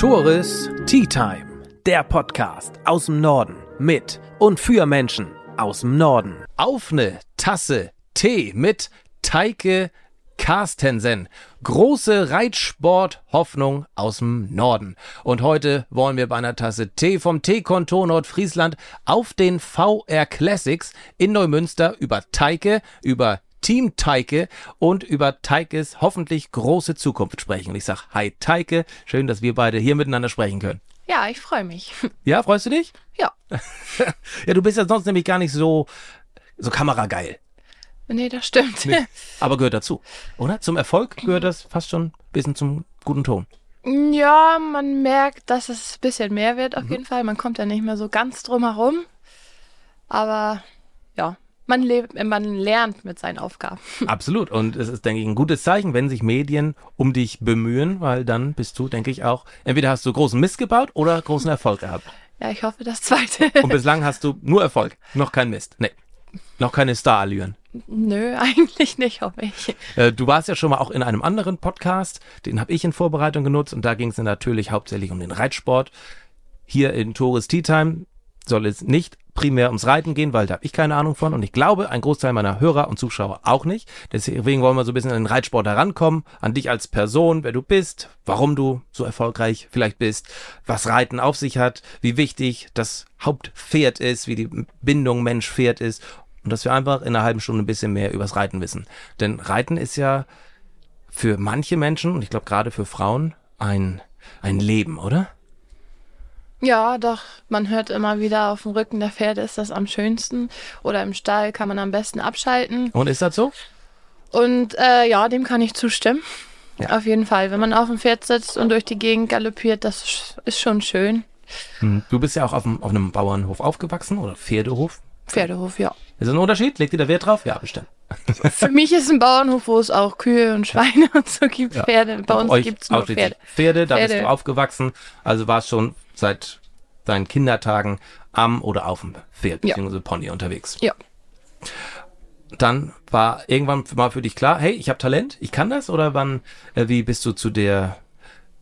Tourist Tea Time, der Podcast aus dem Norden mit und für Menschen aus dem Norden. Auf eine Tasse Tee mit Teike Carstensen. Große Reitsport-Hoffnung aus dem Norden. Und heute wollen wir bei einer Tasse Tee vom Teekontor Nordfriesland auf den VR Classics in Neumünster über Teike, über Team Teike und über Teikes hoffentlich große Zukunft sprechen. Und ich sage, hi Teike, schön, dass wir beide hier miteinander sprechen können. Ja, ich freue mich. Ja, freust du dich? Ja. ja, du bist ja sonst nämlich gar nicht so, so kamerageil. Nee, das stimmt. Nee, aber gehört dazu, oder? Zum Erfolg gehört das fast schon ein bisschen zum guten Ton. Ja, man merkt, dass es ein bisschen mehr wird auf mhm. jeden Fall. Man kommt ja nicht mehr so ganz drum herum. Aber ja, man, lebt, man lernt mit seinen Aufgaben. Absolut. Und es ist, denke ich, ein gutes Zeichen, wenn sich Medien um dich bemühen, weil dann bist du, denke ich, auch, entweder hast du großen Mist gebaut oder großen Erfolg gehabt. Ja, ich hoffe das zweite. Und bislang hast du nur Erfolg, noch kein Mist. Nee. Noch keine Star-Allüren. Nö, eigentlich nicht, hoffe ich. Äh, du warst ja schon mal auch in einem anderen Podcast, den habe ich in Vorbereitung genutzt und da ging es natürlich hauptsächlich um den Reitsport. Hier in Tourist Tea Time soll es nicht primär ums Reiten gehen, weil da habe ich keine Ahnung von und ich glaube, ein Großteil meiner Hörer und Zuschauer auch nicht. Deswegen wollen wir so ein bisschen an den Reitsport herankommen, an dich als Person, wer du bist, warum du so erfolgreich vielleicht bist, was Reiten auf sich hat, wie wichtig das Hauptpferd ist, wie die Bindung Mensch-Pferd ist und dass wir einfach in einer halben Stunde ein bisschen mehr übers Reiten wissen. Denn Reiten ist ja für manche Menschen und ich glaube gerade für Frauen ein, ein Leben, oder? Ja, doch. Man hört immer wieder, auf dem Rücken der Pferde ist das am schönsten. Oder im Stall kann man am besten abschalten. Und ist das so? Und äh, ja, dem kann ich zustimmen. Ja. Auf jeden Fall. Wenn man auf dem Pferd sitzt und durch die Gegend galoppiert, das ist schon schön. Hm. Du bist ja auch auf, dem, auf einem Bauernhof aufgewachsen oder Pferdehof? Pferdehof, ja. Ist das ein Unterschied? Legt ihr da Wert drauf? Ja, bestimmt. Für mich ist ein Bauernhof, wo es auch Kühe und Schweine und so gibt, ja. Pferde. Bei uns gibt es nur Pferde. Pferde, da Pferde. bist du aufgewachsen. Also warst schon seit deinen Kindertagen am oder auf dem Pferd bzw. Ja. Pony unterwegs. Ja. Dann war irgendwann mal für dich klar, hey, ich habe Talent, ich kann das oder wann äh, wie bist du zu der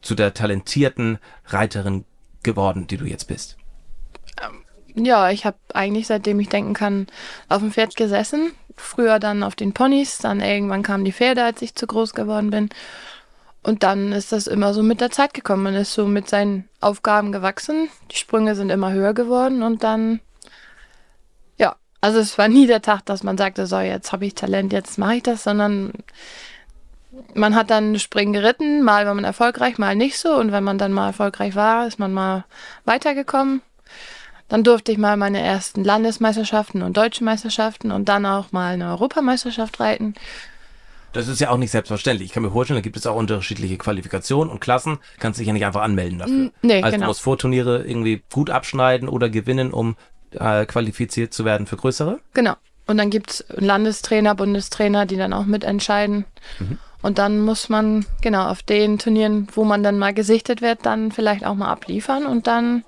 zu der talentierten Reiterin geworden, die du jetzt bist? Ähm, ja, ich habe eigentlich seitdem ich denken kann auf dem Pferd gesessen. Früher dann auf den Ponys, dann irgendwann kamen die Pferde, als ich zu groß geworden bin. Und dann ist das immer so mit der Zeit gekommen. Man ist so mit seinen Aufgaben gewachsen. Die Sprünge sind immer höher geworden und dann, ja, also es war nie der Tag, dass man sagte, so, jetzt habe ich Talent, jetzt mache ich das, sondern man hat dann Springen geritten, mal war man erfolgreich, mal nicht so. Und wenn man dann mal erfolgreich war, ist man mal weitergekommen. Dann durfte ich mal meine ersten Landesmeisterschaften und deutsche Meisterschaften und dann auch mal eine Europameisterschaft reiten. Das ist ja auch nicht selbstverständlich. Ich kann mir vorstellen, da gibt es auch unterschiedliche Qualifikationen und Klassen. Kannst dich ja nicht einfach anmelden dafür. Nee, also genau. du musst Vorturniere irgendwie gut abschneiden oder gewinnen, um äh, qualifiziert zu werden für größere. Genau. Und dann gibt es Landestrainer, Bundestrainer, die dann auch mitentscheiden. Mhm. Und dann muss man, genau, auf den Turnieren, wo man dann mal gesichtet wird, dann vielleicht auch mal abliefern. Und dann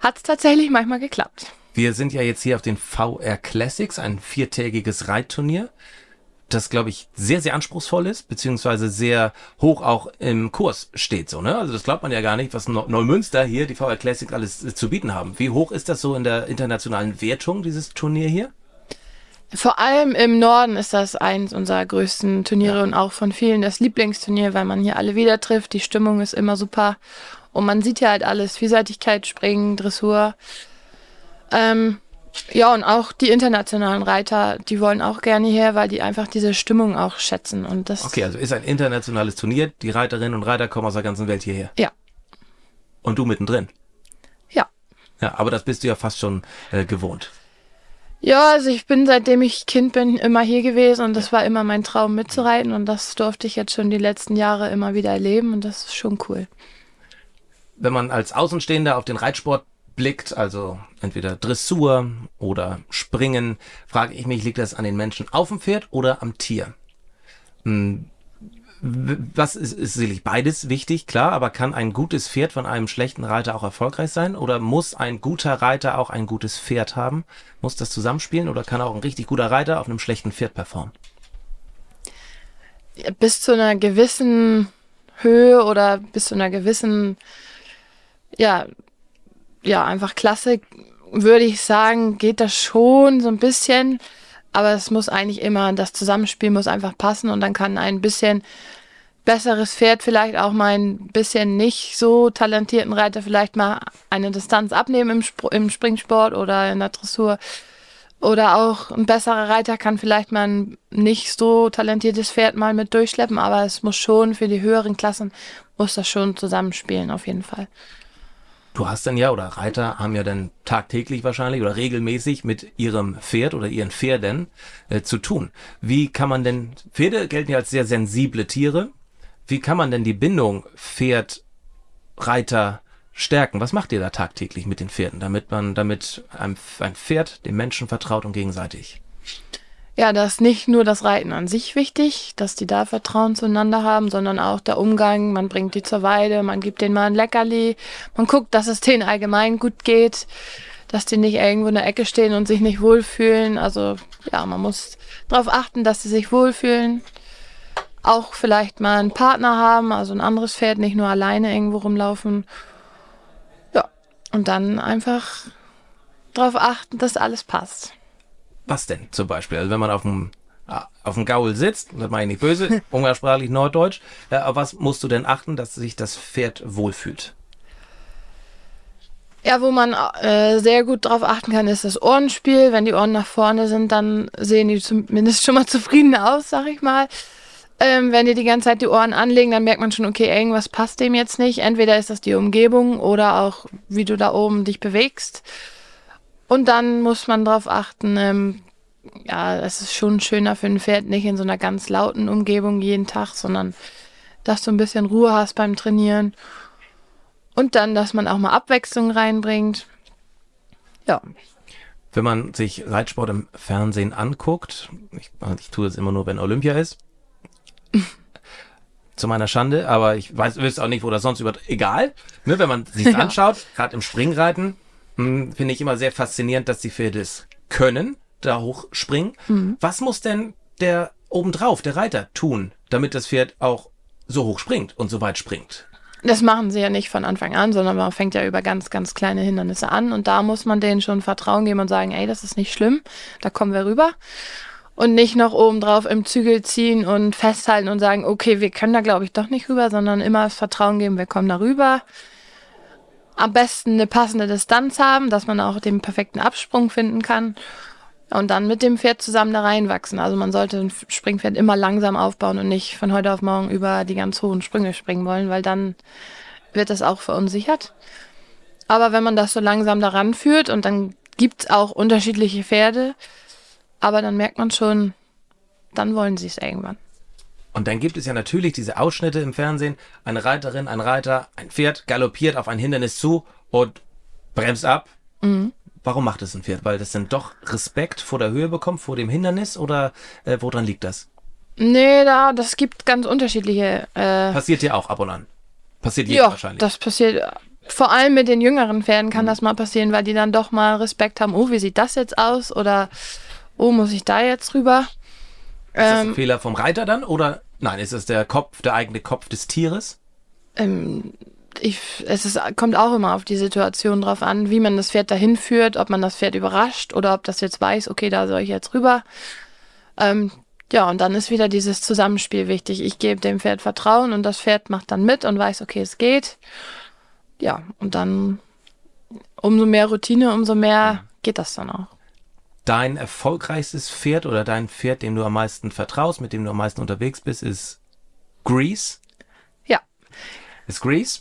hat es tatsächlich manchmal geklappt. Wir sind ja jetzt hier auf den VR Classics, ein viertägiges Reitturnier das, glaube ich, sehr, sehr anspruchsvoll ist, beziehungsweise sehr hoch auch im Kurs steht, so, ne? Also das glaubt man ja gar nicht, was Neumünster hier, die VR Classic alles äh, zu bieten haben. Wie hoch ist das so in der internationalen Wertung, dieses Turnier hier? Vor allem im Norden ist das eins unserer größten Turniere ja. und auch von vielen das Lieblingsturnier, weil man hier alle wieder trifft. Die Stimmung ist immer super und man sieht ja halt alles: Vielseitigkeit, Springen, Dressur. Ähm, ja, und auch die internationalen Reiter, die wollen auch gerne her, weil die einfach diese Stimmung auch schätzen. Und das okay, also ist ein internationales Turnier. Die Reiterinnen und Reiter kommen aus der ganzen Welt hierher. Ja. Und du mittendrin. Ja. Ja, aber das bist du ja fast schon äh, gewohnt. Ja, also ich bin seitdem ich Kind bin immer hier gewesen und das war immer mein Traum mitzureiten und das durfte ich jetzt schon die letzten Jahre immer wieder erleben und das ist schon cool. Wenn man als Außenstehender auf den Reitsport blickt, also entweder Dressur oder Springen, frage ich mich, liegt das an den Menschen auf dem Pferd oder am Tier? Hm, was ist, ist sicherlich beides wichtig, klar, aber kann ein gutes Pferd von einem schlechten Reiter auch erfolgreich sein? Oder muss ein guter Reiter auch ein gutes Pferd haben? Muss das zusammenspielen oder kann auch ein richtig guter Reiter auf einem schlechten Pferd performen? Bis zu einer gewissen Höhe oder bis zu einer gewissen, ja, ja, einfach Klasse, würde ich sagen, geht das schon so ein bisschen. Aber es muss eigentlich immer, das Zusammenspiel muss einfach passen und dann kann ein bisschen besseres Pferd vielleicht auch mal ein bisschen nicht so talentierten Reiter vielleicht mal eine Distanz abnehmen im, Spr im Springsport oder in der Dressur. Oder auch ein besserer Reiter kann vielleicht mal ein nicht so talentiertes Pferd mal mit durchschleppen, aber es muss schon für die höheren Klassen, muss das schon zusammenspielen, auf jeden Fall. Du hast dann ja, oder Reiter haben ja dann tagtäglich wahrscheinlich oder regelmäßig mit ihrem Pferd oder ihren Pferden äh, zu tun. Wie kann man denn, Pferde gelten ja als sehr sensible Tiere. Wie kann man denn die Bindung Pferd, Reiter stärken? Was macht ihr da tagtäglich mit den Pferden, damit man, damit ein, ein Pferd dem Menschen vertraut und gegenseitig? Ja, da ist nicht nur das Reiten an sich wichtig, dass die da Vertrauen zueinander haben, sondern auch der Umgang. Man bringt die zur Weide, man gibt denen mal ein Leckerli, man guckt, dass es denen allgemein gut geht, dass die nicht irgendwo in der Ecke stehen und sich nicht wohlfühlen. Also ja, man muss darauf achten, dass sie sich wohlfühlen. Auch vielleicht mal einen Partner haben, also ein anderes Pferd, nicht nur alleine irgendwo rumlaufen. Ja, und dann einfach darauf achten, dass alles passt. Was denn zum Beispiel? Also wenn man auf dem ah, auf dem Gaul sitzt, das meine ich nicht böse, umgangssprachlich Norddeutsch, äh, auf was musst du denn achten, dass sich das Pferd wohlfühlt? Ja, wo man äh, sehr gut drauf achten kann, ist das Ohrenspiel. Wenn die Ohren nach vorne sind, dann sehen die zumindest schon mal zufrieden aus, sag ich mal. Ähm, wenn die die ganze Zeit die Ohren anlegen, dann merkt man schon, okay, irgendwas passt dem jetzt nicht. Entweder ist das die Umgebung oder auch, wie du da oben dich bewegst. Und dann muss man darauf achten, ähm, ja, es ist schon schöner für ein Pferd, nicht in so einer ganz lauten Umgebung jeden Tag, sondern dass du ein bisschen Ruhe hast beim Trainieren. Und dann, dass man auch mal Abwechslung reinbringt. Ja. Wenn man sich Reitsport im Fernsehen anguckt, ich, ich tue das immer nur, wenn Olympia ist, zu meiner Schande, aber ich weiß, wüsste auch nicht, wo das sonst über, egal, ne, wenn man sich ja. anschaut, gerade im Springreiten, finde ich immer sehr faszinierend, dass die Pferde es können, da hochspringen. Mhm. Was muss denn der obendrauf, der Reiter, tun, damit das Pferd auch so hoch springt und so weit springt? Das machen sie ja nicht von Anfang an, sondern man fängt ja über ganz, ganz kleine Hindernisse an und da muss man denen schon Vertrauen geben und sagen, ey, das ist nicht schlimm, da kommen wir rüber. Und nicht noch obendrauf im Zügel ziehen und festhalten und sagen, okay, wir können da glaube ich doch nicht rüber, sondern immer das Vertrauen geben, wir kommen da rüber am besten eine passende Distanz haben, dass man auch den perfekten Absprung finden kann und dann mit dem Pferd zusammen da reinwachsen. Also man sollte ein Springpferd immer langsam aufbauen und nicht von heute auf morgen über die ganz hohen Sprünge springen wollen, weil dann wird das auch verunsichert. Aber wenn man das so langsam daran führt und dann gibt's auch unterschiedliche Pferde, aber dann merkt man schon, dann wollen sie es irgendwann. Und dann gibt es ja natürlich diese Ausschnitte im Fernsehen. Eine Reiterin, ein Reiter, ein Pferd galoppiert auf ein Hindernis zu und bremst ab. Mhm. Warum macht es ein Pferd? Weil das dann doch Respekt vor der Höhe bekommt, vor dem Hindernis oder äh, woran liegt das? Nee, da, das gibt ganz unterschiedliche. Äh, passiert dir auch ab und an. Passiert jedem ja, wahrscheinlich. Das passiert. Vor allem mit den jüngeren Pferden kann mhm. das mal passieren, weil die dann doch mal Respekt haben. Oh, wie sieht das jetzt aus? Oder oh, muss ich da jetzt rüber? Ist das ein ähm, Fehler vom Reiter dann oder Nein, ist es der Kopf, der eigene Kopf des Tieres? Ähm, ich, es ist, kommt auch immer auf die Situation drauf an, wie man das Pferd dahin führt, ob man das Pferd überrascht oder ob das jetzt weiß, okay, da soll ich jetzt rüber. Ähm, ja, und dann ist wieder dieses Zusammenspiel wichtig. Ich gebe dem Pferd Vertrauen und das Pferd macht dann mit und weiß, okay, es geht. Ja, und dann umso mehr Routine, umso mehr geht das dann auch dein erfolgreichstes Pferd oder dein Pferd, dem du am meisten vertraust, mit dem du am meisten unterwegs bist, ist Grease? Ja. Ist Grease?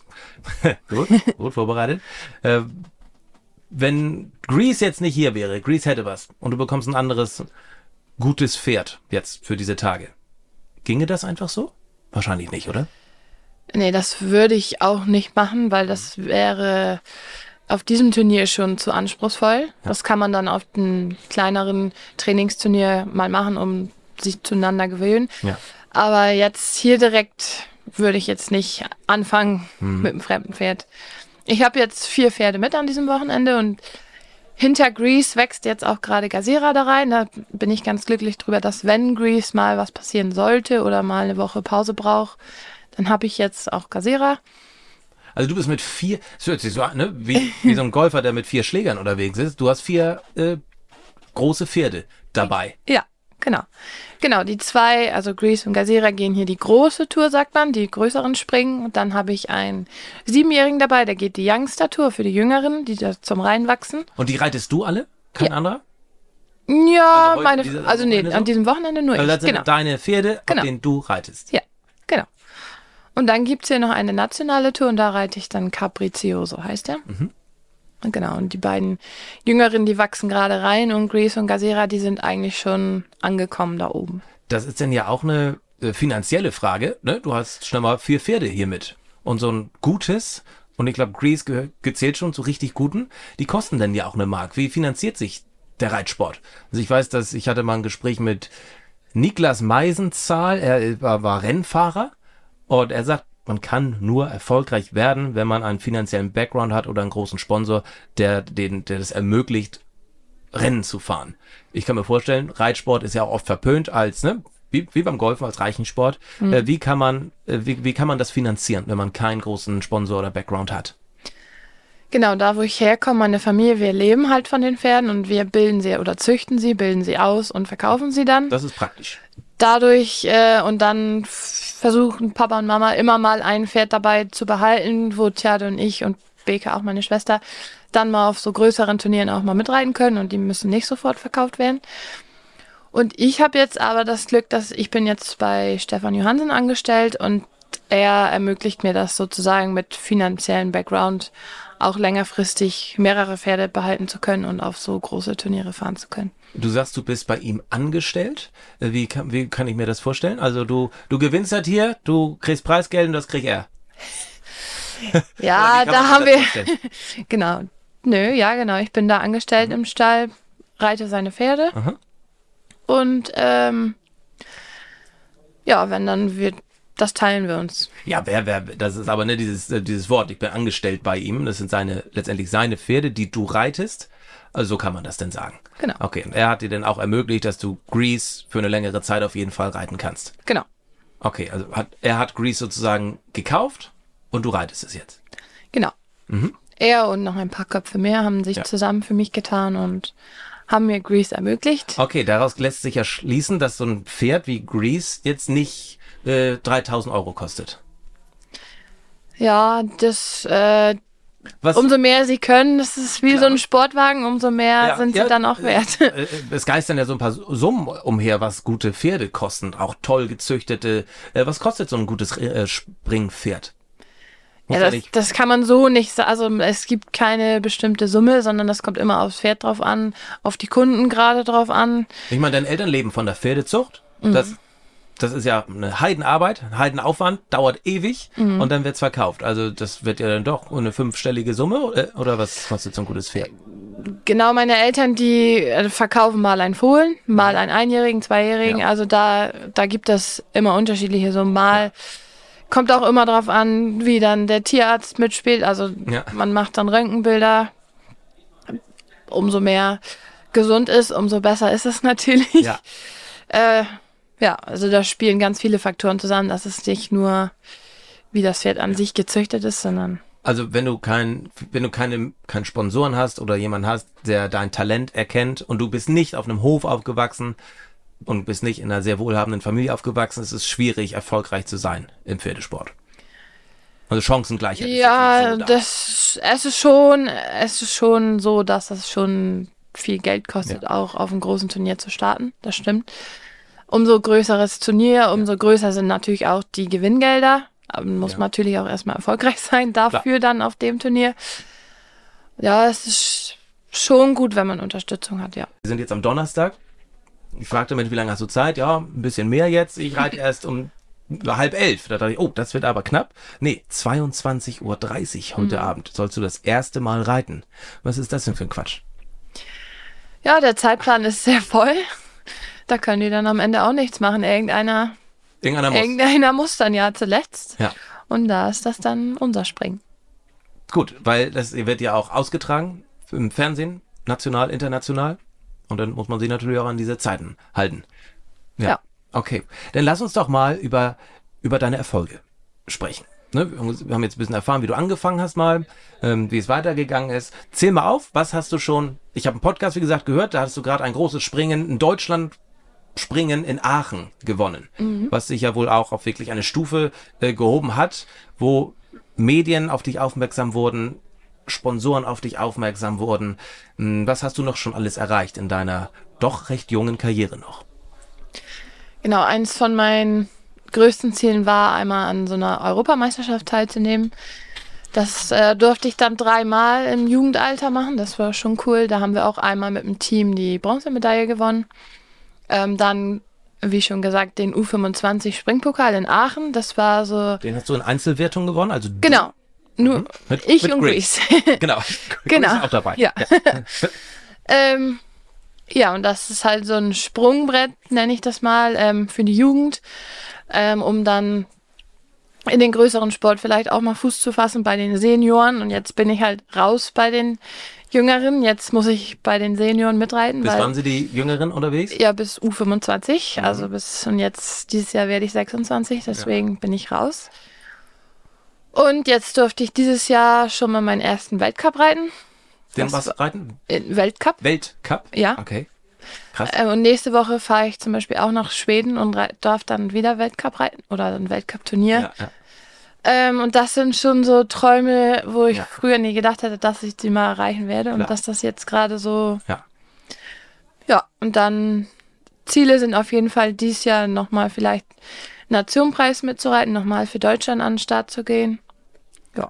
gut, gut vorbereitet. Äh, wenn Grease jetzt nicht hier wäre, Grease hätte was und du bekommst ein anderes gutes Pferd jetzt für diese Tage. Ginge das einfach so? Wahrscheinlich nicht, oder? Nee, das würde ich auch nicht machen, weil das wäre auf diesem Turnier schon zu anspruchsvoll. Das kann man dann auf einem kleineren Trainingsturnier mal machen, um sich zueinander gewöhnen. Ja. Aber jetzt hier direkt würde ich jetzt nicht anfangen mhm. mit einem fremden Pferd. Ich habe jetzt vier Pferde mit an diesem Wochenende und hinter Grease wächst jetzt auch gerade Gazera da rein. Da bin ich ganz glücklich drüber, dass wenn Grease mal was passieren sollte oder mal eine Woche Pause braucht, dann habe ich jetzt auch Gazera. Also du bist mit vier, das hört sich so an, ne? wie, wie so ein Golfer, der mit vier Schlägern unterwegs ist. Du hast vier äh, große Pferde dabei. Ja, genau. Genau, die zwei, also Grease und Gazera gehen hier die große Tour, sagt man, die größeren springen. Und dann habe ich einen Siebenjährigen dabei, der geht die Youngster-Tour für die Jüngeren, die da zum Reinwachsen. Und die reitest du alle? Kein Ja. anderer? Ja, Also meine, dieses also nee, so? an diesem Wochenende nur Also ich. das sind Genau. deine Pferde, Genau. auf denen du reitest. Ja, genau. Und dann gibt's hier noch eine nationale Tour und da reite ich dann Capricioso, heißt der. Mhm. Und genau, und die beiden Jüngeren, die wachsen gerade rein und Grease und Gazera, die sind eigentlich schon angekommen da oben. Das ist denn ja auch eine äh, finanzielle Frage. Ne? Du hast schnell mal vier Pferde hier mit. Und so ein gutes, und ich glaube, Grease gehör- gezählt schon zu richtig guten, die kosten dann ja auch eine Mark. Wie finanziert sich der Reitsport? Also ich weiß, dass ich hatte mal ein Gespräch mit Niklas Meisenzahl, er war, war Rennfahrer und er sagt, man kann nur erfolgreich werden, wenn man einen finanziellen Background hat oder einen großen Sponsor, der, den, der das ermöglicht, Rennen zu fahren. Ich kann mir vorstellen, Reitsport ist ja auch oft verpönt als, ne, wie, wie beim Golfen als Reichensport. Äh, wie kann man, äh, wie, wie kann man das finanzieren, wenn man keinen großen Sponsor oder Background hat? Genau, da wo ich herkomme, meine Familie, wir leben halt von den Pferden und wir bilden sie oder züchten sie, bilden sie aus und verkaufen sie dann. Das ist praktisch. Dadurch äh, und dann versuchen Papa und Mama immer mal ein Pferd dabei zu behalten, wo Tjade und ich und Beke, auch meine Schwester, dann mal auf so größeren Turnieren auch mal mitreiten können und die müssen nicht sofort verkauft werden. Und ich habe jetzt aber das Glück, dass ich bin jetzt bei Stefan Johansen angestellt und er ermöglicht mir das sozusagen mit finanziellen Background auch längerfristig mehrere Pferde behalten zu können und auf so große Turniere fahren zu können. Du sagst, du bist bei ihm angestellt. Äh, Wie kann, wie kann ich mir das vorstellen? Also du, du gewinnst halt hier, du kriegst Preisgeld und das kriegt er. Ja, da haben das wir? Genau. Nö, ja, genau. Ich bin da angestellt im Stall, reite seine Pferde. Aha. Und ähm, ja, wenn dann wird, das teilen wir uns. Ja, wer, wer, das ist aber ne, dieses, äh, dieses Wort, ich bin angestellt bei ihm, das sind seine, letztendlich seine Pferde, die du reitest. Also so kann man das denn sagen. Genau. Okay, und er hat dir dann auch ermöglicht, dass du Grease für eine längere Zeit auf jeden Fall reiten kannst. Genau. Okay, also hat, er hat Grease sozusagen gekauft und du reitest es jetzt. Genau. Er und noch ein paar Köpfe mehr haben sich Mhm. Ja. zusammen für mich getan und haben mir Grease ermöglicht. Okay, daraus lässt sich ja schließen, dass so ein Pferd wie Grease jetzt nicht äh, 3000 Euro kostet. Ja, das, äh, Was, umso mehr sie können, das ist wie so ein Sportwagen, umso mehr Ja, sind sie ja, dann auch wert. äh, äh, es geistern ja so ein paar Summen umher, was gute Pferde kosten. Auch toll gezüchtete. Äh, was kostet so ein gutes äh, Springpferd? Ja, das, das kann man so nicht sagen. Also es gibt keine bestimmte Summe, sondern das kommt immer aufs Pferd drauf an, auf die Kunden gerade drauf an. Ich meine, deine Eltern leben von der Pferdezucht. Mhm. Das, das ist ja eine Heidenarbeit, ein Heidenaufwand, dauert ewig Mhm. und dann wird's verkauft. Also das wird ja dann doch eine fünfstellige Summe oder, oder was kostet so ein gutes Pferd? Genau, meine Eltern, die äh, verkaufen mal einen Fohlen, mal einen Einjährigen, Zweijährigen. Ja. Also da, da gibt es immer unterschiedliche Summen. Mal kommt auch immer drauf an, wie dann der Tierarzt mitspielt. Also Ja. man macht dann Röntgenbilder. Umso mehr gesund ist, umso besser ist es natürlich. Ja. Äh, ja, also da spielen ganz viele Faktoren zusammen. Das ist nicht nur, wie das Pferd an sich gezüchtet ist, sondern Also wenn du kein, wenn du keine, keinen Sponsoren hast oder jemanden hast, der dein Talent erkennt und du bist nicht auf einem Hof aufgewachsen und bist nicht in einer sehr wohlhabenden Familie aufgewachsen, ist es schwierig, erfolgreich zu sein im Pferdesport. Also Chancengleichheit. Ja, das, es ist schon, es ist schon so, dass es schon viel Geld kostet, auch auf einem großen Turnier zu starten. Das stimmt. Umso größeres Turnier, umso größer sind natürlich auch die Gewinngelder. Aber man muss Ja. natürlich auch erstmal erfolgreich sein dafür dann auf dem Turnier. Ja, es ist schon gut, wenn man Unterstützung hat, ja. Wir sind jetzt am Donnerstag. Ich fragte mich, wie lange hast du Zeit? Ja, ein bisschen mehr jetzt. Ich reite erst um halb elf. Da dachte ich, oh, das wird aber knapp. Nee, 22.30 Uhr heute Abend sollst du das erste Mal reiten. Was ist das denn für ein Quatsch? Ja, der Zeitplan ist sehr voll. Da können die dann am Ende auch nichts machen. Irgendeiner, Irgendeiner muss. irgendeiner muss dann ja zuletzt. Ja. Und da ist das dann unser Springen. Gut, weil das wird ja auch ausgetragen im Fernsehen. national, international. Und dann muss man sich natürlich auch an diese Zeiten halten. Ja. Ja. Okay. Dann lass uns doch mal über, über deine Erfolge sprechen. Ne? Wir haben jetzt ein bisschen erfahren, wie du angefangen hast mal, ähm, wie es weitergegangen ist. Zähl mal auf, was hast du schon, ich habe einen Podcast, wie gesagt, gehört, da hast du gerade ein großes Springen in Deutschland Springen in Aachen gewonnen, was sich ja wohl auch auf wirklich eine Stufe äh, gehoben hat, wo Medien auf dich aufmerksam wurden, Sponsoren auf dich aufmerksam wurden. Hm, Was hast du noch schon alles erreicht in deiner doch recht jungen Karriere noch? Genau, eins von meinen größten Zielen war, einmal an so einer Europameisterschaft teilzunehmen. Das äh, durfte ich dann dreimal im Jugendalter machen. Das war schon cool. Da haben wir auch einmal mit dem Team die Bronzemedaille gewonnen. Ähm, dann, wie schon gesagt, den U25 Springpokal in Aachen. Das war so, Den hast du in Einzelwertung gewonnen, also genau, nur Mit- ich mit und Grace. Grease. Genau. Genau. Ist auch dabei. Ja. Ähm, ja, und das ist halt so ein Sprungbrett, nenne ich das mal, ähm, für die Jugend, ähm, um dann in den größeren Sport vielleicht auch mal Fuß zu fassen bei den Senioren. Und jetzt bin ich halt raus bei den Jüngeren. Jetzt muss ich bei den Senioren mitreiten. Bis wann sind die Jüngeren unterwegs? Ja, bis U25. Mhm. Also bis, und jetzt, dieses Jahr werde ich 26, deswegen bin ich raus. Und jetzt durfte ich dieses Jahr schon mal meinen ersten Weltcup reiten. Den was reiten? Weltcup. Weltcup? Ja. Okay. Krass. Äh, Und nächste Woche fahre ich zum Beispiel auch nach Schweden und darf dann wieder Weltcup reiten oder ein Weltcup-Turnier. Ja, ja. Ähm, und das sind schon so Träume, wo ich Ja. früher nie gedacht hätte, dass ich die mal erreichen werde Klar. und dass das jetzt gerade so. Ja. Ja, und dann Ziele sind auf jeden Fall dieses Jahr nochmal vielleicht Nationenpreis mitzureiten, nochmal für Deutschland an den Start zu gehen.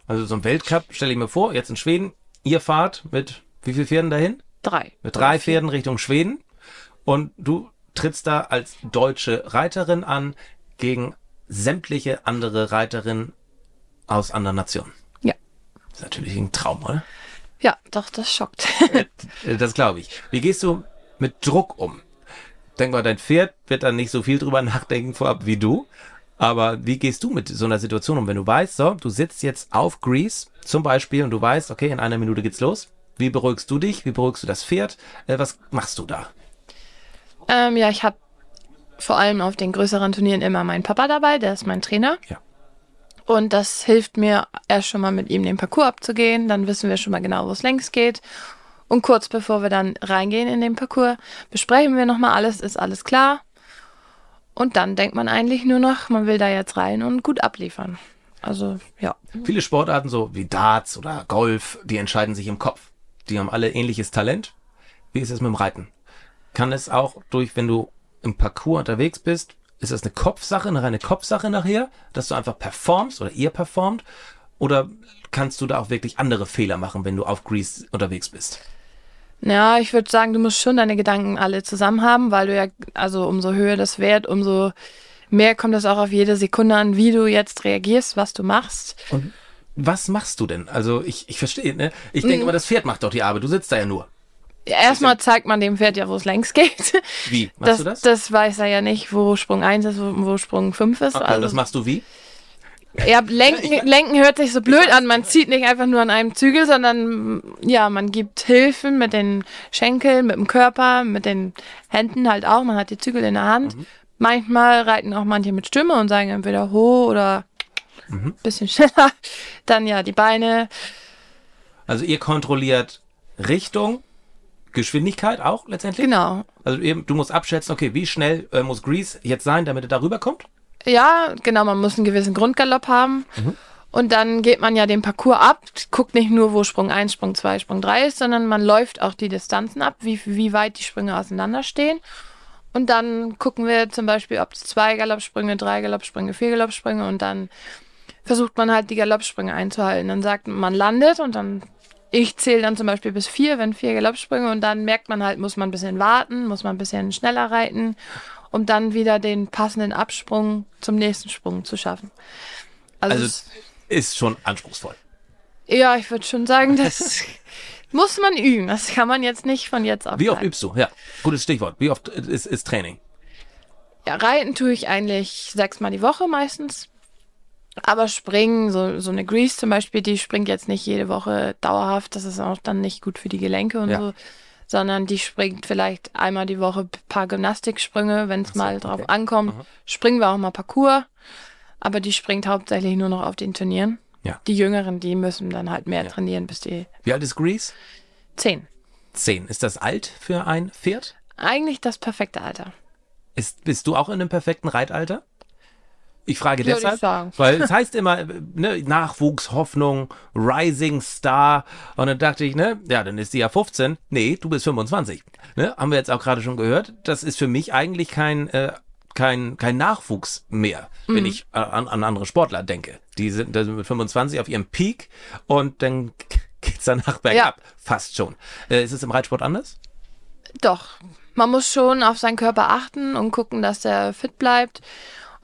Also so ein Weltcup, stelle ich mir vor, jetzt in Schweden, ihr fahrt mit wie viel Pferden dahin? Drei. Mit drei Pferden Richtung Schweden. Und du trittst da als deutsche Reiterin an gegen sämtliche andere Reiterinnen aus anderen Nationen. Ja. Das ist natürlich ein Traum, oder? Ja, doch, das schockt. Äh, Das glaube ich. Wie gehst du mit Druck um? Denk mal, dein Pferd wird dann nicht so viel drüber nachdenken vorab wie du. Aber wie gehst du mit so einer Situation um, wenn du weißt, so, du sitzt jetzt auf Grease zum Beispiel und du weißt, okay, in einer Minute geht's los. Wie beruhigst du dich? Wie beruhigst du das Pferd? Äh, was machst du da? Ähm, ja, ich habe vor allem auf den größeren Turnieren immer meinen Papa dabei, der ist mein Trainer. Ja. Und das hilft mir, erst schon mal mit ihm den Parcours abzugehen. Dann wissen wir schon mal genau, wo es längs geht. Und kurz bevor wir dann reingehen in den Parcours, besprechen wir nochmal alles, ist alles klar. Und dann denkt man eigentlich nur noch, man will da jetzt rein und gut abliefern. Also, ja. Viele Sportarten, so wie Darts oder Golf, die entscheiden sich im Kopf. Die haben alle ähnliches Talent. Wie ist es mit dem Reiten? Kann es auch durch, wenn du im Parcours unterwegs bist, ist das eine Kopfsache, eine reine Kopfsache nachher, dass du einfach performst oder ihr performt? Oder kannst du da auch wirklich andere Fehler machen, wenn du auf Grease unterwegs bist? Ja, ich würde sagen, du musst schon deine Gedanken alle zusammen haben, weil du ja, also umso höher das Wert, umso mehr kommt es auch auf jede Sekunde an, wie du jetzt reagierst, was du machst. Und was machst du denn? Also ich, ich verstehe, ne? Ich Mhm. denke immer, das Pferd macht doch die Arbeit. Du sitzt da ja nur. Ja, Erstmal zeigt man dem Pferd ja, wo es längs geht. Wie? Machst Das, du das? das weiß er ja nicht, wo Sprung 1 ist, wo, wo Sprung 5 ist. okay, also, das machst du wie? ja, lenken, lenken hört sich so blöd an. Man zieht nicht einfach nur an einem Zügel, sondern ja, man gibt Hilfen mit den Schenkeln, mit dem Körper, mit den Händen halt auch. Man hat die Zügel in der Hand. Manchmal reiten auch manche mit Stimme und sagen entweder ho oder bisschen schneller. Dann ja die Beine. Also ihr kontrolliert Richtung, Geschwindigkeit auch letztendlich? Genau. Also eben, du musst abschätzen, okay, wie schnell äh, muss Grease jetzt sein, damit er darüber kommt? Ja, genau, man muss einen gewissen Grundgalopp haben. Und dann geht man ja den Parcours ab, guckt nicht nur, wo Sprung 1, Sprung 2, Sprung 3 ist, sondern man läuft auch die Distanzen ab, wie, wie weit die Sprünge auseinander stehen. Und dann gucken wir zum Beispiel, ob es zwei Galoppsprünge, drei Galoppsprünge, vier Galoppsprünge und dann versucht man halt die Galoppsprünge einzuhalten. Dann sagt man, man landet und dann, ich zähle dann zum Beispiel bis vier, wenn vier Galoppsprünge und dann merkt man halt, muss man ein bisschen warten, muss man ein bisschen schneller reiten, um dann wieder den passenden Absprung zum nächsten Sprung zu schaffen. Also, Also es- ist schon anspruchsvoll. ja, ich würde schon sagen, das muss man üben. Das kann man jetzt nicht von jetzt auf Wie oft übst du? Ja, gutes Stichwort. Wie oft ist, ist Training? Ja, reiten tue ich eigentlich sechsmal die Woche meistens. Aber springen, so, so eine Grease zum Beispiel, die springt jetzt nicht jede Woche dauerhaft. Das ist auch dann nicht gut für die Gelenke und Ja. so. Sondern die springt vielleicht einmal die Woche ein paar Gymnastiksprünge, wenn es so, mal drauf okay. ankommt. Aha. Springen wir auch mal Parcours. Aber die springt hauptsächlich nur noch auf den Turnieren. Ja. Die Jüngeren, die müssen dann halt mehr Ja. trainieren, bis die Wie alt ist Grease? zehn. Zehn. Ist das alt für ein Pferd? Eigentlich das perfekte Alter. Ist, bist du auch in einem perfekten Reitalter? Ich frage Würde deshalb, weil es heißt immer, ne, Nachwuchs, Hoffnung, Rising Star. Und dann dachte ich, ne, ja, dann ist die ja 15. Nee, du bist 25. Ne, haben wir jetzt auch gerade schon gehört. Das ist für mich eigentlich kein, äh, kein, kein Nachwuchs mehr, Mhm. wenn ich äh, an, an andere Sportler denke. Die sind, die sind mit 25 auf ihrem Peak und dann geht's danach bergab. Fast schon. Äh, ist es im Reitsport anders? Doch. Man muss schon auf seinen Körper achten und gucken, dass er fit bleibt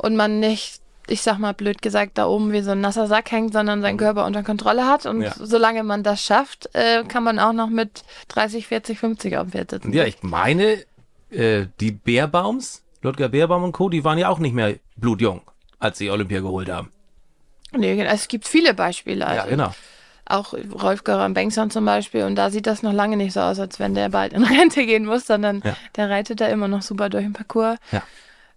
und man nicht, ich sag mal blöd gesagt, da oben wie so ein nasser Sack hängt, sondern seinen Körper unter Kontrolle hat. Und Ja. solange man das schafft, äh, kann man auch noch mit 30, 40, 50 auf dem Pferd sitzen. Ja, ich meine, äh, die Bärbaums, Ludger Bärbaum und Co., die waren ja auch nicht mehr blutjung, als sie Olympia geholt haben. Nee, es gibt viele Beispiele. Also ja, genau. Auch Rolf Göran Bengtsson zum Beispiel. Und da sieht das noch lange nicht so aus, als wenn der bald in Rente gehen muss, sondern Ja. der reitet da immer noch super durch den Parcours. Ja.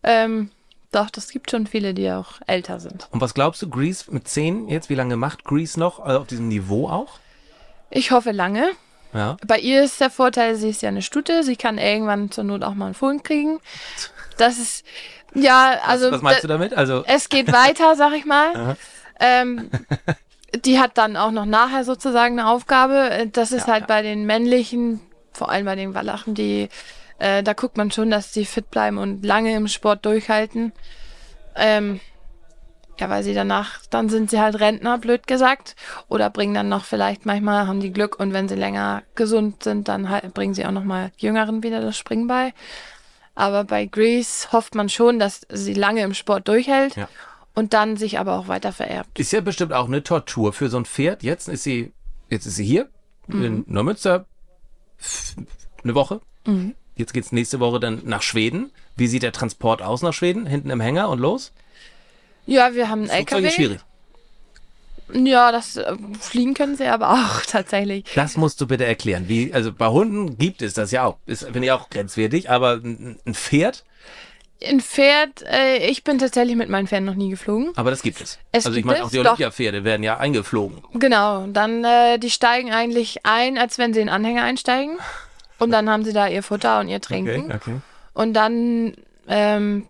Ähm, doch, das gibt schon viele, die auch älter sind. Und was glaubst du, Grease mit 10 jetzt, wie lange macht Grease noch also auf diesem Niveau auch? Ich hoffe lange. Ja. Bei ihr ist der Vorteil, sie ist ja eine Stute. Sie kann irgendwann zur Not auch mal einen Fohlen kriegen. Das ist, ja, also. was meinst da- du damit? Also, Es geht weiter, sag ich mal. Ähm, die hat dann auch noch nachher sozusagen eine Aufgabe. Das ist Ja, halt ja. bei den männlichen, vor allem bei den Walachen, die, äh, da guckt man schon, dass die fit bleiben und lange im Sport durchhalten. Ähm, ja, weil sie danach, dann sind sie halt Rentner, blöd gesagt. Oder bringen dann noch vielleicht manchmal, haben die Glück und wenn sie länger gesund sind, dann halt, bringen sie auch noch mal Jüngeren wieder das Springen bei. Aber bei Grease hofft man schon, dass sie lange im Sport durchhält Ja. und dann sich aber auch weiter vererbt. ist ja bestimmt auch eine Tortur für so ein Pferd. Jetzt ist sie, jetzt ist sie hier in Neumünster eine Woche. Jetzt geht's nächste Woche dann nach Schweden. Wie sieht der Transport aus nach Schweden? Hinten im Hänger und los? Ja, wir haben einen Flugzeug LKW. ist schwierig. Ja, das äh, fliegen können sie aber auch tatsächlich. Das musst du bitte erklären. Wie, also bei Hunden gibt es das ja auch. Ist, finde ich auch grenzwertig, aber ein ein Pferd, Ein Pferd, äh, ich bin tatsächlich mit meinen Pferden noch nie geflogen. aber das gibt es. Es also ich meine, auch die. Olympiapferde werden ja eingeflogen. Genau, dann äh, die steigen eigentlich ein, als wenn sie in Anhänger einsteigen. Und dann haben sie da ihr Futter und ihr Trinken. okay. Und dann ähm,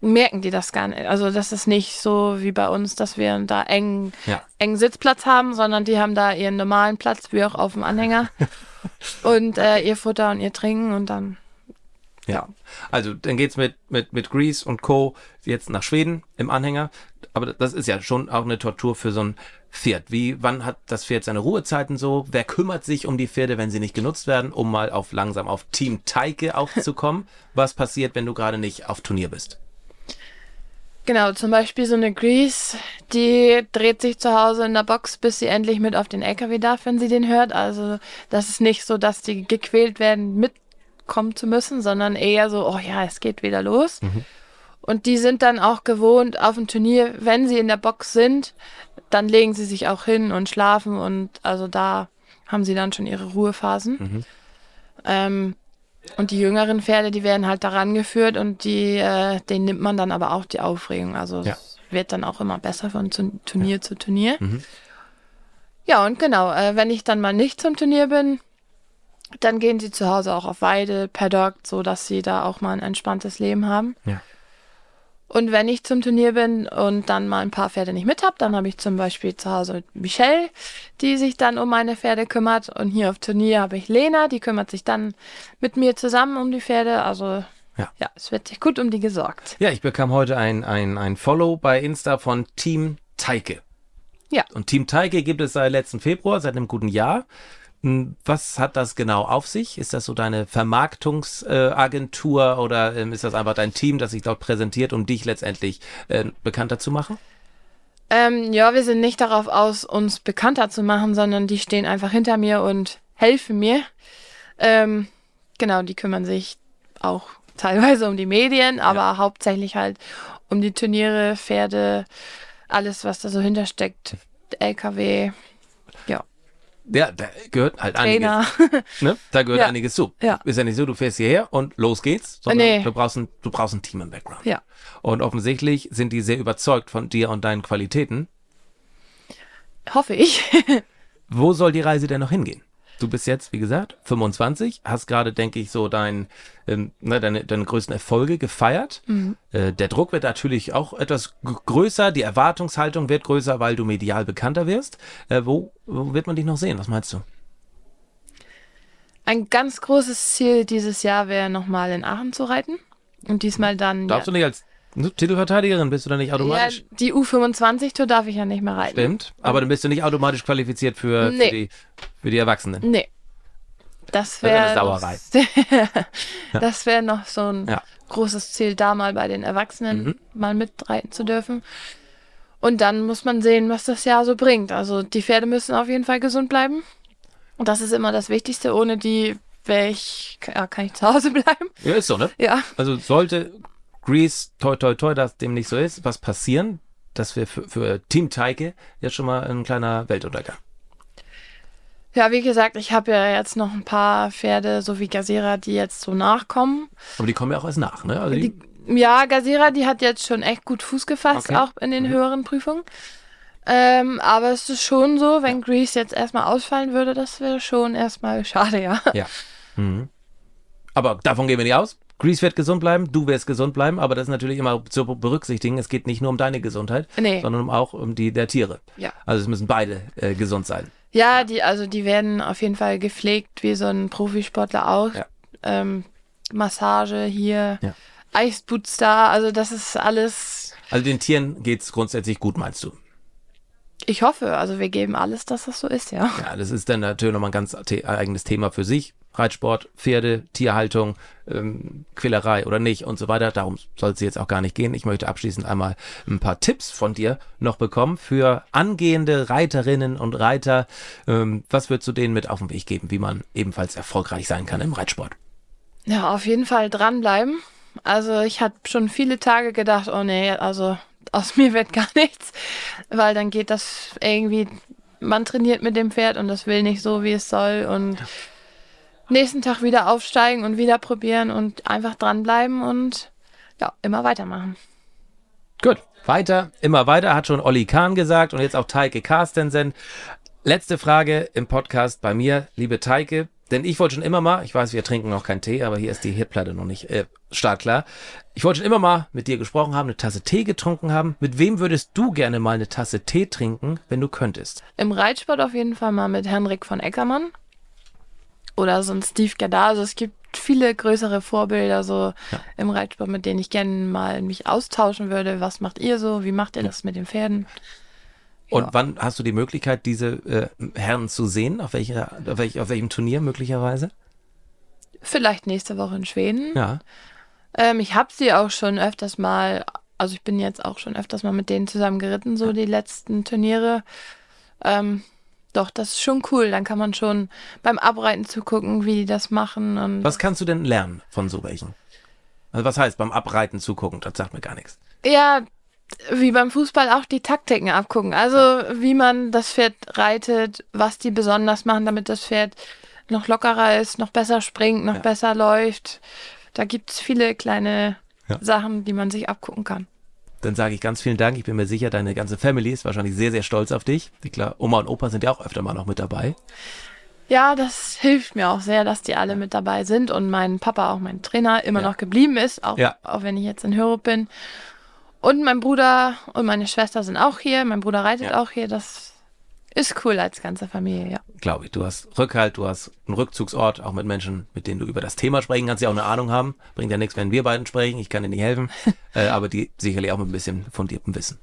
merken die das gar nicht. Also das ist nicht so wie bei uns, dass wir da eng, Ja. engen Sitzplatz haben, sondern die haben da ihren normalen Platz, wie auch auf dem Anhänger. und äh, ihr Futter und ihr Trinken und dann. Ja. Also dann geht's mit, mit, mit Grease und Co. jetzt nach Schweden im Anhänger. Aber das ist ja schon auch eine Tortur für so ein Pferd. Wie, wann hat das Pferd seine Ruhezeiten so? Wer kümmert sich um die Pferde, wenn sie nicht genutzt werden, um mal auf langsam auf Team Teike aufzukommen? Was passiert, wenn du gerade nicht auf Turnier bist? Genau, zum Beispiel so eine Grease, die dreht sich zu Hause in der Box, bis sie endlich mit auf den LKW darf, wenn sie den hört. Also das ist nicht so, dass die gequält werden, mitkommen zu müssen, sondern eher so, oh ja, es geht wieder los. Und die sind dann auch gewohnt auf dem Turnier, wenn sie in der Box sind, dann legen sie sich auch hin und schlafen und also da haben sie dann schon ihre Ruhephasen. Ähm, und die jüngeren Pferde, die werden halt daran geführt und die, äh, denen nimmt man dann aber auch die Aufregung. Also Ja. es wird dann auch immer besser von Turnier zu Turnier. Mhm. Ja, und genau, äh, wenn ich dann mal nicht zum Turnier bin, dann gehen sie zu Hause auch auf Weide, Paddock, so dass sie da auch mal ein entspanntes Leben haben. Ja. Und wenn ich zum Turnier bin und dann mal ein paar Pferde nicht mit hab, dann habe ich zum Beispiel zu Hause Michelle, die sich dann um meine Pferde kümmert. Und hier auf Turnier habe ich Lena, die kümmert sich dann mit mir zusammen um die Pferde. Also Ja. ja, es wird sich gut um die gesorgt. Ja, ich bekam heute ein, ein, ein Follow bei Insta von Team Teike. Ja. Und Team Teike gibt es seit letzten Februar, seit einem guten Jahr. Hm, Was hat das genau auf sich? Ist das so deine Vermarktungsagentur oder ähm, ist das einfach dein Team, das sich dort präsentiert, um dich letztendlich äh, bekannter zu machen? Ähm, ja, wir sind nicht darauf aus, uns bekannter zu machen, sondern die stehen einfach hinter mir und helfen mir. Ähm, genau, die kümmern sich auch teilweise um die Medien, aber hauptsächlich halt um die Turniere, Pferde, alles, was da so hintersteckt. LKW, ja, Ja, da gehört halt Trainer. einiges. Ne? Da gehört Ja. einiges zu. Ja. Ist ja nicht so, du fährst hierher und los geht's, sondern Nee. du, brauchst ein, du brauchst ein Team im Background. Ja. Und offensichtlich sind die sehr überzeugt von dir und deinen Qualitäten. Hoffe ich. Wo soll die Reise denn noch hingehen? Du bist jetzt, wie gesagt, 25, hast gerade, denke ich, so dein, ähm, ne, deine, deine größten Erfolge gefeiert. Äh, der Druck wird natürlich auch etwas größer, die Erwartungshaltung wird größer, weil du medial bekannter wirst. Äh, wo, wo wird man dich noch sehen? Was meinst du? Ein ganz großes Ziel dieses Jahr wäre nochmal in Aachen zu reiten. Und diesmal dann. Darfst ja, du nicht als Titelverteidigerin, bist du dann nicht ja, automatisch? die U25-Tour darf ich ja nicht mehr reiten. Stimmt, aber dann bist du nicht automatisch qualifiziert für, für, Nee. die, für die Erwachsenen. Nee. Das wäre. Sauerei. das wäre noch so ein Ja. großes Ziel, da mal bei den Erwachsenen Mhm. mal mitreiten zu dürfen. Und dann muss man sehen, was das Jahr so bringt. Also die Pferde müssen auf jeden Fall gesund bleiben. Und das ist immer das Wichtigste. Ohne die wäre ich, ja, kann ich zu Hause bleiben. Ja, ist so, ne? Ja. Also sollte Grease, toi toi toi, dass dem nicht so ist, was passieren, das wäre für, für Team Teike jetzt schon mal ein kleiner Weltuntergang. Ja, wie gesagt, ich habe ja jetzt noch ein paar Pferde, so wie Gazera, die jetzt so nachkommen. Aber die kommen ja auch erst nach, ne? Also die, Die, ja, Gazera, die hat jetzt schon echt gut Fuß gefasst, Okay. Mhm. auch in den höheren Prüfungen. Ähm, aber es ist schon so, wenn Grease jetzt erstmal ausfallen würde, das wäre schon erstmal schade, ja. ja. Mhm. Aber davon gehen wir nicht aus. Grease wird gesund bleiben, du wirst gesund bleiben, aber das ist natürlich immer zu berücksichtigen. Es geht nicht nur um deine Gesundheit, Nee. sondern auch um die der Tiere. Ja. Also es müssen beide äh, gesund sein. Ja, die, also die werden auf jeden Fall gepflegt, wie so ein Profisportler auch. Ja. Ähm, Massage hier, Ja. Eisboots da, also das ist alles, Also den Tieren geht's grundsätzlich gut, meinst du? ich hoffe, also wir geben alles, dass das so ist, ja. Ja, das ist dann natürlich nochmal ein ganz eigenes Thema für sich. Reitsport, Pferde, Tierhaltung, ähm, Quälerei oder nicht und so weiter. Darum soll es jetzt auch gar nicht gehen. Ich möchte abschließend einmal ein paar Tipps von dir noch bekommen für angehende Reiterinnen und Reiter. Ähm, was würdest du denen mit auf den Weg geben, wie man ebenfalls erfolgreich sein kann im Reitsport? Ja, auf jeden Fall dranbleiben. Also ich habe schon viele Tage gedacht, oh nee, also aus mir wird gar nichts, weil dann geht das irgendwie, man trainiert mit dem Pferd und das will nicht so, wie es soll und nächsten Tag wieder aufsteigen und wieder probieren und einfach dranbleiben und ja, immer weitermachen. Gut, weiter, immer weiter, hat schon Olli Kahn gesagt und jetzt auch Teike Carstensen. Letzte Frage im Podcast bei mir, liebe Teike, denn ich wollte schon immer mal, ich weiß, wir trinken noch keinen Tee, aber hier ist die Hitplatte noch nicht äh, startklar. Ich wollte schon immer mal mit dir gesprochen haben, eine Tasse Tee getrunken haben. Mit wem würdest du gerne mal eine Tasse Tee trinken, wenn du könntest? Im Reitsport auf jeden Fall mal mit Henrik von Eckermann oder so ein Steve Gadar. Also es gibt viele größere Vorbilder so Ja. im Reitsport, mit denen ich gerne mal mich austauschen würde. Was macht ihr so? Wie macht ihr das mit den Pferden? Und Ja. wann hast du die Möglichkeit, diese äh, Herren zu sehen? Auf, welcher, auf, welch, auf welchem Turnier möglicherweise? Vielleicht nächste Woche in Schweden. Ja. Ähm, ich habe sie auch schon öfters mal, also ich bin jetzt auch schon öfters mal mit denen zusammen geritten, so die letzten Turniere. Ähm, doch, das ist schon cool. Dann kann man schon beim Abreiten zugucken, wie die das machen. Und Was kannst du denn lernen von so welchen? Also was heißt beim Abreiten zugucken? Das sagt mir gar nichts. Ja, wie beim Fußball auch die Taktiken abgucken. Also wie man das Pferd reitet, was die besonders machen, damit das Pferd noch lockerer ist, noch besser springt, noch Ja. besser läuft. Da gibt es viele kleine Ja. Sachen, die man sich abgucken kann. Dann sage ich ganz vielen Dank. Ich bin mir sicher, deine ganze Family ist wahrscheinlich sehr, sehr stolz auf dich. Ich glaube, Oma und Opa sind ja auch öfter mal noch mit dabei. Ja, das hilft mir auch sehr, dass die alle mit dabei sind und mein Papa, auch mein Trainer, immer Ja. noch geblieben ist, auch, Ja. auch wenn ich jetzt in Hörup bin. Und mein Bruder und meine Schwester sind auch hier. Mein Bruder reitet Ja. auch hier. Das ist cool als ganze Familie, ja. Glaube ich. Du hast Rückhalt, du hast einen Rückzugsort, auch mit Menschen, mit denen du über das Thema sprechen kannst, die auch eine Ahnung haben. Bringt ja nichts, wenn wir beiden sprechen. Ich kann dir nicht helfen. äh, aber die sicherlich auch mit ein bisschen fundiertem Wissen.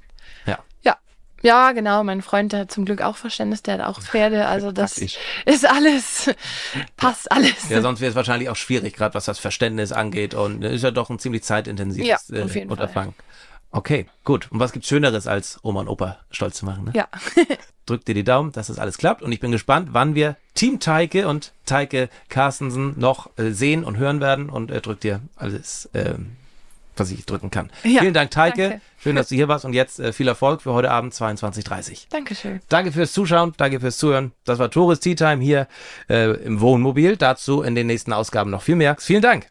Ja. Ja. Ja, genau. Mein Freund, der hat zum Glück auch Verständnis, der hat auch Pferde. Also das Praktisch. ist alles, passt alles. Ja, sonst wäre es wahrscheinlich auch schwierig, gerade was das Verständnis angeht. Und äh, ist ja doch ein ziemlich zeitintensives Ja, äh, Unterfangen. Okay, gut. Und was gibt's Schöneres, als Oma und Opa stolz zu machen? Ne? Ja. Drückt dir die Daumen, dass das alles klappt. Und ich bin gespannt, wann wir Team Teike und Teike Carstensen noch äh, sehen und hören werden. Und äh, drückt dir alles ähm, was ich drücken kann. Ja, Vielen Dank, Teike. danke. Schön, dass du hier warst und jetzt äh, viel Erfolg für heute Abend 22.30 Dankeschön. Danke fürs Zuschauen, danke fürs Zuhören. Das war Tourist Tea Time hier äh, im Wohnmobil. Dazu in den nächsten Ausgaben noch viel mehr. Vielen Dank.